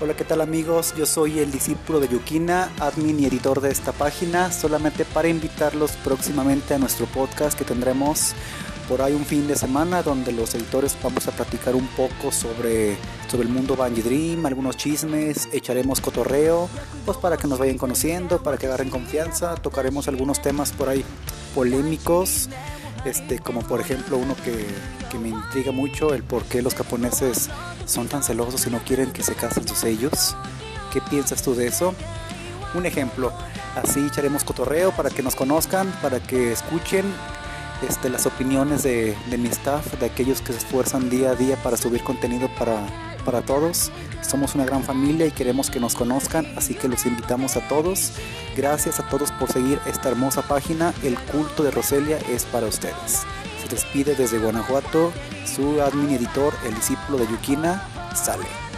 Hola, ¿qué tal amigos? Yo soy el discípulo de Yukina, admin y editor de esta página, solamente para invitarlos próximamente a nuestro podcast que tendremos por ahí un fin de semana donde los editores vamos a platicar un poco sobre, sobre el mundo Bungie Dream, algunos chismes, echaremos cotorreo, pues para que nos vayan conociendo, para que agarren confianza, tocaremos algunos temas por ahí polémicos, este, como por ejemplo uno que, que me intriga mucho, el por qué los japoneses son tan celosos y no quieren que se casen sus ellos. ¿Qué piensas tú de eso? Un ejemplo, así echaremos cotorreo para que nos conozcan, para que escuchen este, las opiniones de, de, mi staff, de aquellos que se esfuerzan día a día para subir contenido para, para todos. Somos una gran familia y queremos que nos conozcan, así que los invitamos a todos. Gracias a todos por seguir esta hermosa página. El culto de Roselia es para ustedes. Se despide desde Guanajuato su admin editor, el discípulo de Yukina, Sale.